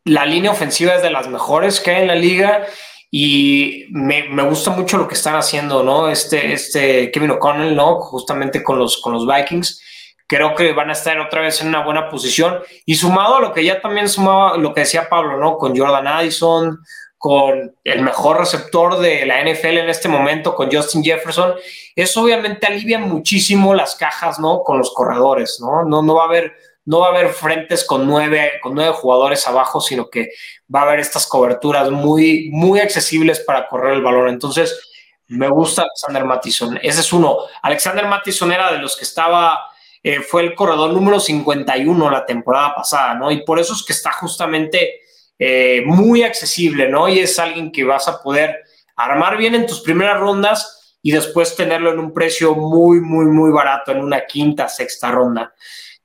la línea ofensiva es de las mejores que hay en la liga y me, me, gusta mucho lo que están haciendo, ¿no? Este, este Kevin O'Connell, ¿no? Justamente con los, con los Vikings. Creo que van a estar otra vez en una buena posición. Y sumado a lo que ya también sumaba, lo que decía Pablo, ¿no? Con Jordan Addison, con el mejor receptor de la NFL en este momento, con Justin Jefferson, eso obviamente alivia muchísimo las cajas, ¿no? Con los corredores, ¿no? No, no va a haber no va a haber frentes con nueve, con nueve jugadores abajo, sino que va a haber estas coberturas muy, muy accesibles para correr el balón. Entonces, me gusta Alexander Mattison. Ese es uno. Alexander Mattison era de los que estaba, eh, fue el corredor número 51 la temporada pasada, ¿no? Y por eso es que está justamente eh, muy accesible, ¿no? Y es alguien que vas a poder armar bien en tus primeras rondas y después tenerlo en un precio muy, muy, muy barato, en una quinta, sexta ronda.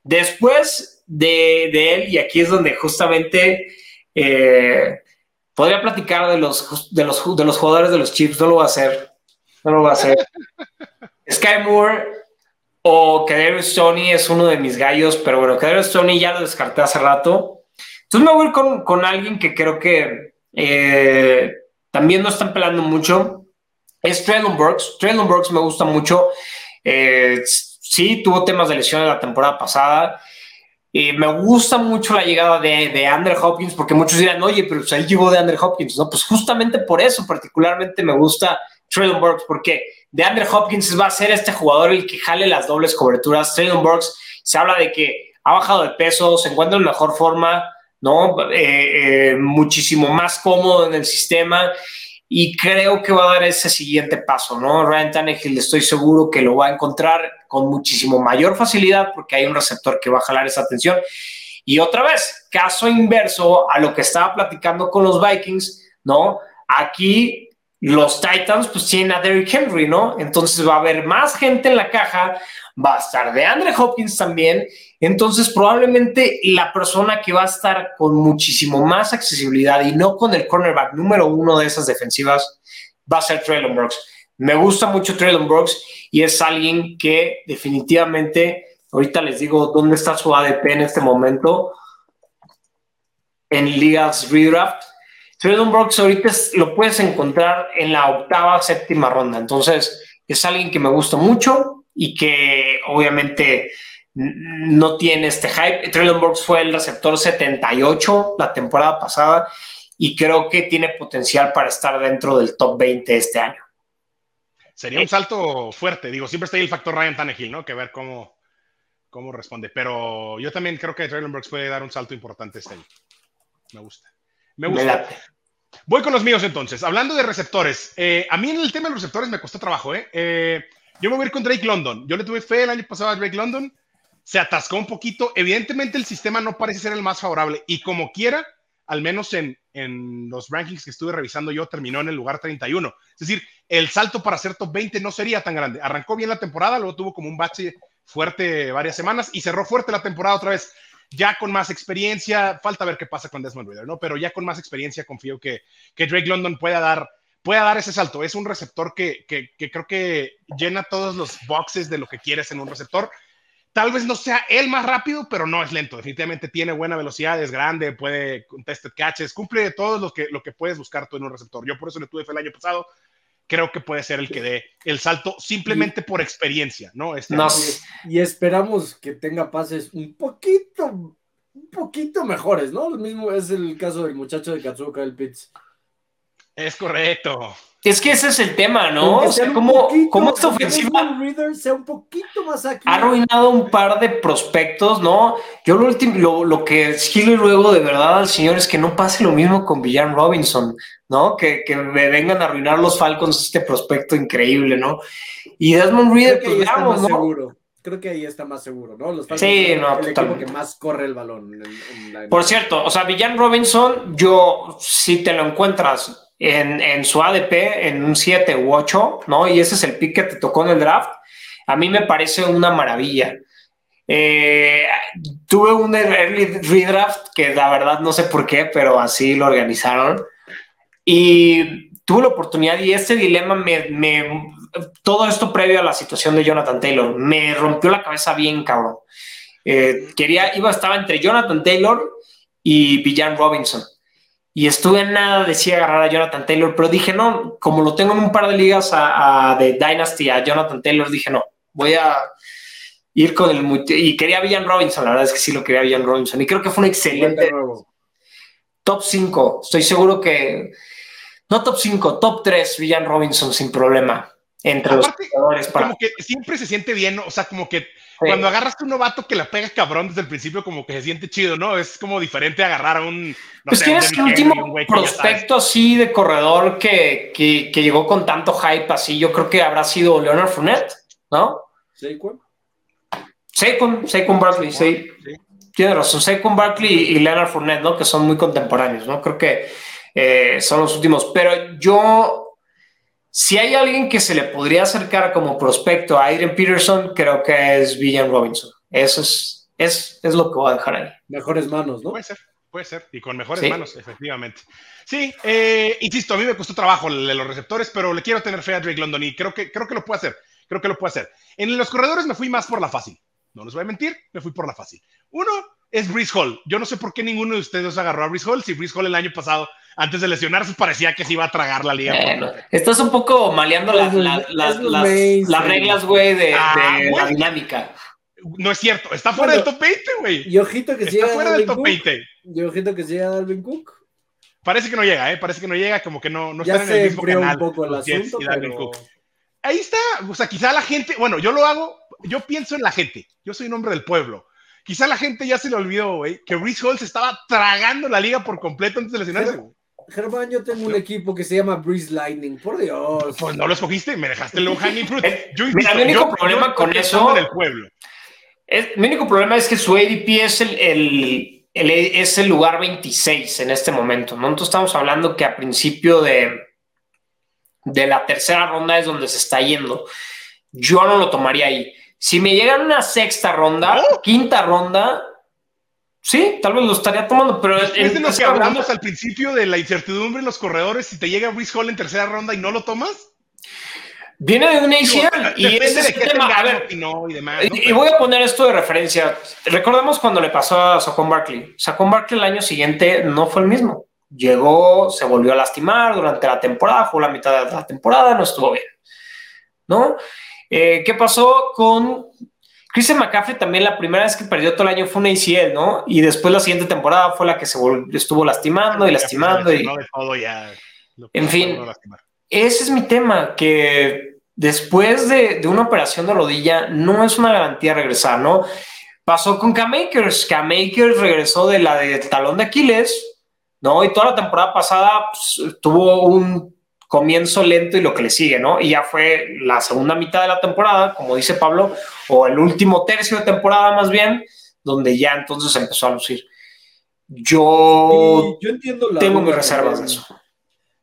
Después de, de, él, y aquí es donde justamente eh, podría platicar de los, de, los, de los jugadores de los Chips, no lo va a hacer, no lo va a hacer. Sky Moore o Kadarius Stoney es uno de mis gallos, pero bueno, Kadarius Stoney ya lo descarté hace rato. Entonces me voy con, con alguien que creo que eh, también no están pelando mucho. Es Traylon Burks. Traylon Burks me gusta mucho. Eh, sí tuvo temas de lesión en la temporada pasada. Eh, me gusta mucho la llegada de, de Andrew Hopkins porque muchos dirán, oye, pero pues ahí llegó de Andrew Hopkins, ¿no? Pues justamente por eso particularmente me gusta Traylon Burks porque de Andrew Hopkins va a ser este jugador el que jale las dobles coberturas. Traylon Burks se habla de que ha bajado de peso, se encuentra en mejor forma, ¿no? Eh, eh, muchísimo más cómodo en el sistema y creo que va a dar ese siguiente paso, ¿no? Ryan Tannehill estoy seguro que lo va a encontrar con muchísimo mayor facilidad porque hay un receptor que va a jalar esa atención. Y otra vez, caso inverso a lo que estaba platicando con los Vikings, ¿no? Aquí los Titans pues tienen a Derrick Henry, ¿no? Entonces va a haber más gente en la caja, va a estar de Andre Hopkins también entonces, probablemente la persona que va a estar con muchísimo más accesibilidad y no con el cornerback número uno de esas defensivas va a ser Traylon Brooks. Me gusta mucho Traylon Brooks y es alguien que definitivamente, ahorita les digo dónde está su ADP en este momento, en ligas redraft. Traylon Brooks ahorita lo puedes encontrar en la octava, séptima ronda. Entonces, es alguien que me gusta mucho y que obviamente no tiene este hype. Traylon Burks fue el receptor 78 la temporada pasada y creo que tiene potencial para estar dentro del top 20 este año. Sería un salto fuerte, digo, siempre está ahí el factor Ryan Tannehill, ¿no? Que ver cómo, cómo responde, pero yo también creo que Traylon Burks puede dar un salto importante este año. Me gusta. Me gusta. Voy con los míos entonces. Hablando de receptores, eh, a mí en el tema de los receptores me costó trabajo, ¿eh? ¿eh? Yo me voy a ir con Drake London. Yo le tuve fe el año pasado a Drake London se atascó un poquito. Evidentemente el sistema no parece ser el más favorable y como quiera, al menos en, los rankings que estuve revisando yo, terminó en el lugar 31. Es decir, el salto para ser top 20 no sería tan grande. Arrancó bien la temporada, luego tuvo como un bache fuerte varias semanas y cerró fuerte la temporada otra vez. Ya con más experiencia, falta ver qué pasa con Desmond Reader, ¿no? Pero ya con más experiencia confío que, que Drake London pueda dar, pueda dar ese salto. Es un receptor que, que, creo que llena todos los boxes de lo que quieres en un receptor Tal vez no sea el más rápido, pero no es lento. Definitivamente tiene buena velocidad, es grande, puede contested catches, cumple todo lo que, lo que puedes buscar tú en un receptor. Yo por eso le tuve fe el año pasado. Creo que puede ser el que dé el salto simplemente por experiencia, ¿no? Este y, esperamos que tenga pases un poquito, un poquito mejores, ¿no? Lo mismo es el caso del muchacho de Katsuka, el Pitts. Es correcto. Es que ese es el tema, ¿no? O sea, ¿cómo, esta ofensiva ha arruinado un par de prospectos, ¿no? Yo lo, último, lo, que y luego de verdad al señor es que no pase lo mismo con Villan Robinson, ¿no? Que, me vengan a arruinar los Falcons este prospecto increíble, ¿no? Y Desmond Reader, pues veamos, ¿no? Seguro. Creo que ahí está más seguro, ¿no? Los Falcons sí, no, el equipo que más corre el balón. Por cierto, o sea, Villan Robinson, yo, si te lo encuentras en, su ADP en un 7 u 8, ¿no? Y ese es el pick que te tocó en el draft. A mí me parece una maravilla. Eh, tuve un early redraft que la verdad no sé por qué, pero así lo organizaron. Y tuve la oportunidad y este dilema me, todo esto previo a la situación de Jonathan Taylor me rompió la cabeza bien, cabrón. Eh, quería, iba, estaba entre Jonathan Taylor y Villan Robinson y estuve en nada, decía agarrar a Jonathan Taylor, pero dije, no, como lo tengo en un par de ligas a, de Dynasty a Jonathan Taylor, dije, no, voy a ir con el... Y quería a Villan Robinson, la verdad es que sí lo quería a Villan Robinson, y creo que fue un excelente... Top 5, estoy seguro que... No top 5, top 3, Villan Robinson sin problema. Entre los jugadores para... Como que siempre se siente bien, o sea, como que cuando agarras a un novato que la pega cabrón desde el principio, como que se siente chido, ¿no? Es como diferente agarrar a un. No pues tienes el último prospecto así de corredor que, que, que, llegó con tanto hype así. Yo creo que habrá sido Leonard Fournette, ¿no? Saquon. Saquon, Saquon Barkley, sí. Tiene razón. Saquon Barkley y Leonard Fournette, ¿no? Que son muy contemporáneos, ¿no? Creo que eh, son los últimos. Pero yo si hay alguien que se le podría acercar como prospecto a Adrian Peterson, creo que es Villan Robinson. Eso es, es, es lo que voy a dejar ahí. Mejores manos, ¿no? Puede ser, puede ser. Y con mejores manos, efectivamente. Sí, eh, insisto, a mí me costó trabajo de los receptores, pero le quiero tener fe a Drake London y creo que, creo que lo puede hacer. Creo que lo puede hacer. En los corredores me fui más por la fácil. No les voy a mentir, me fui por la fácil. Uno es Brice Hall. Yo no sé por qué ninguno de ustedes agarró a Brice Hall, si Brice Hall el año pasado antes de lesionarse parecía que se iba a tragar la liga. Bueno, estás un poco maleando las, las- las- las- reglas, güey, de, Ah, de la dinámica. No es cierto, está fuera Bueno, del top 20, güey. Y ojito que Está llega fuera del top Cook. 20. Y ojito que llega Dalvin Cook. Parece que no llega, ¿eh? Parece que no llega, como que no, no ya están en el mismo un canal. poco el los Jets asunto, y Dalvin pero... Cook. Ahí está, o sea, quizá la gente, bueno, yo lo hago, yo pienso en la gente, yo soy un hombre del pueblo. Quizá la gente ya se le olvidó, güey, que Reese Hall se estaba tragando la liga por completo antes de lesionarse. Germán, yo tengo un equipo que se llama Breeze Lightning, por Dios. Pues no lo escogiste, me dejaste el low hanging fruit. Yo mira, mi único yo- problema yo con eso- pensando en el pueblo. Es- mi único problema es que su ADP es el, el- el- es el lugar 26 en este momento, ¿no? Entonces estamos hablando que a principio de, de la tercera ronda es donde se está yendo. Yo no lo tomaría ahí. Si me llega en una sexta ronda, ¿No? quinta ronda, sí, tal vez lo estaría tomando, pero Después en de lo que esta hablamos ronda- al principio de la incertidumbre en los corredores, si te llega Reese Hall en tercera ronda y no lo tomas, viene de un ACL y ese es el tema. A ver, y no y demás. ¿no? Y, voy a poner esto de referencia. Recordemos cuando le pasó a Saquon Barkley. Saquon Barkley el año siguiente no fue el mismo. Llegó, se volvió a lastimar durante la temporada, jugó la mitad de la temporada, no estuvo bien. ¿No? Eh, ¿Qué pasó con Christian McCaffrey? También la primera vez que perdió todo el año fue un ACL, ¿no? Y después la siguiente temporada fue la que se estuvo lastimando y lastimando. Y, de todo ya. En fin. ese es mi tema, que después de, de una operación de rodilla no es una garantía regresar, ¿no? Pasó con K-Makers, K-Makers regresó de la del talón de Aquiles, ¿no? Y toda la temporada pasada pues, tuvo un comienzo lento y lo que le sigue, ¿no? Y ya fue la segunda mitad de la temporada, como dice Pablo, o el último tercio de temporada más bien, donde ya entonces empezó a lucir. Yo yo entiendo la tengo mis reservas de eso.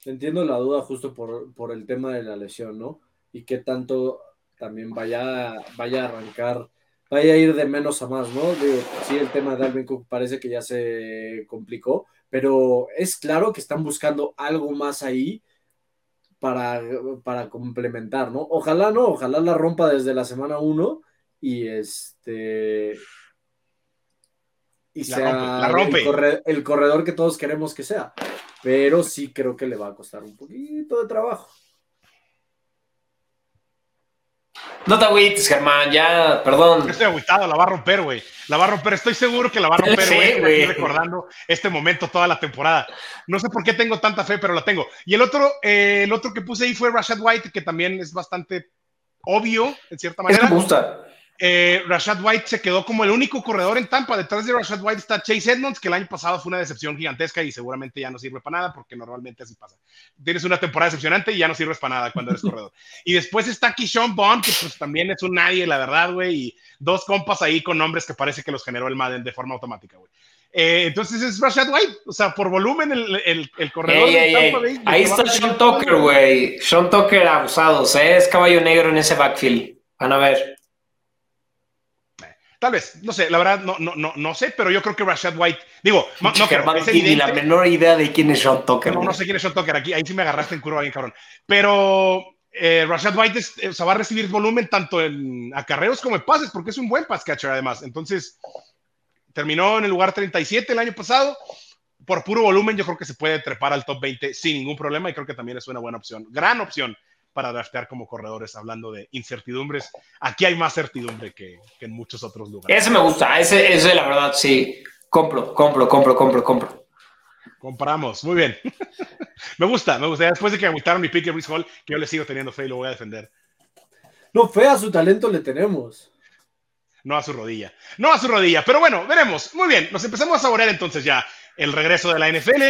Entiendo la duda justo por, por el tema de la lesión, ¿no? Y qué tanto también vaya, vaya a arrancar, vaya a ir de menos a más, ¿no? Digo, sí, el tema de Alvin Cook parece que ya se complicó, pero es claro que están buscando algo más ahí para, para complementar, ¿no? Ojalá no, ojalá la rompa desde la semana 1 y este... Y La sea rompe, la rompe. El, corre- el corredor que todos queremos que sea pero sí creo que le va a costar un poquito de trabajo. No te agüites, Germán, ya, perdón. Estoy agüitado, la va a romper, güey. La va a romper, estoy seguro que la va a romper, Sí, güey. Estoy güey. aquí recordando este momento toda la temporada. No sé por qué tengo tanta fe, pero la tengo. Y el otro, eh, el otro que puse ahí fue Rashad White, que también es bastante obvio, en cierta Eso manera. me gusta. Eh, Rashad White se quedó como el único corredor en Tampa. Detrás de Rashad White está Chase Edmonds, que el año pasado fue una decepción gigantesca y seguramente ya no sirve para nada porque normalmente así pasa. Tienes una temporada decepcionante y ya no sirves para nada cuando eres corredor. Y después está Keyshawn Bond, que pues también es un nadie, la verdad, güey. Y dos compas ahí con nombres que parece que los generó el Madden de forma automática, güey. Eh, entonces es Rashad White, o sea, por volumen el, el, el corredor Ey, de Tampa. Bay. Ahí está Sean Tucker, güey. Sean Tucker abusados, ¿eh? Es caballo negro en ese backfield. Van a ver. Tal vez, no sé, la verdad no, no, no, no sé, pero yo creo que Rashad White, digo, no, no creo, es ni la menor idea de quién es Sean Tucker. No, güey. no sé quién es Sean Tucker aquí. Ahí sí me agarraste en curva bien, cabrón. Pero eh, Rashad White es- eh, o sea, va a recibir volumen tanto en acarreos como en pases, porque es un buen pass catcher además. Entonces, terminó en el lugar 37 el año pasado. Por puro volumen, yo creo que se puede trepar al top 20 sin ningún problema y creo que también es una buena opción. Gran opción para draftear como corredores, hablando de incertidumbres. Aquí hay más certidumbre que, que en muchos otros lugares. Ese me gusta. Ese, ese, la verdad, sí. Compro, compro, compro, compro, compro. Compramos, muy bien. me gusta, me gusta. Después de que aguantaron mi pick de Brees Hall, que yo le sigo teniendo fe y lo voy a defender. No, fe a su talento le tenemos. No a su rodilla. No a su rodilla. Pero bueno, veremos. Muy bien. Nos empezamos a saborear entonces ya el regreso de la NFL.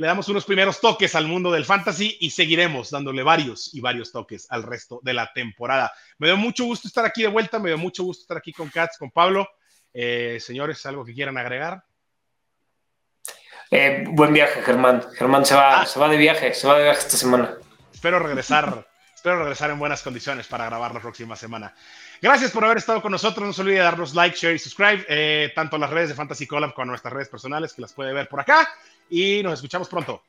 Le damos unos primeros toques al mundo del fantasy y seguiremos dándole varios y varios toques al resto de la temporada. Me dio mucho gusto estar aquí de vuelta. Me dio mucho gusto estar aquí con Katz, con Pablo. Eh, señores, ¿algo que quieran agregar? Eh, buen viaje, Germán. Germán se va, Ah. se va de viaje, se va de viaje esta semana. Espero regresar, espero regresar en buenas condiciones para grabar la próxima semana. Gracias por haber estado con nosotros. No se olvide darnos like, share y subscribe, eh, tanto a las redes de Fantasy Collab como a nuestras redes personales, que las puede ver por acá. Y nos escuchamos pronto.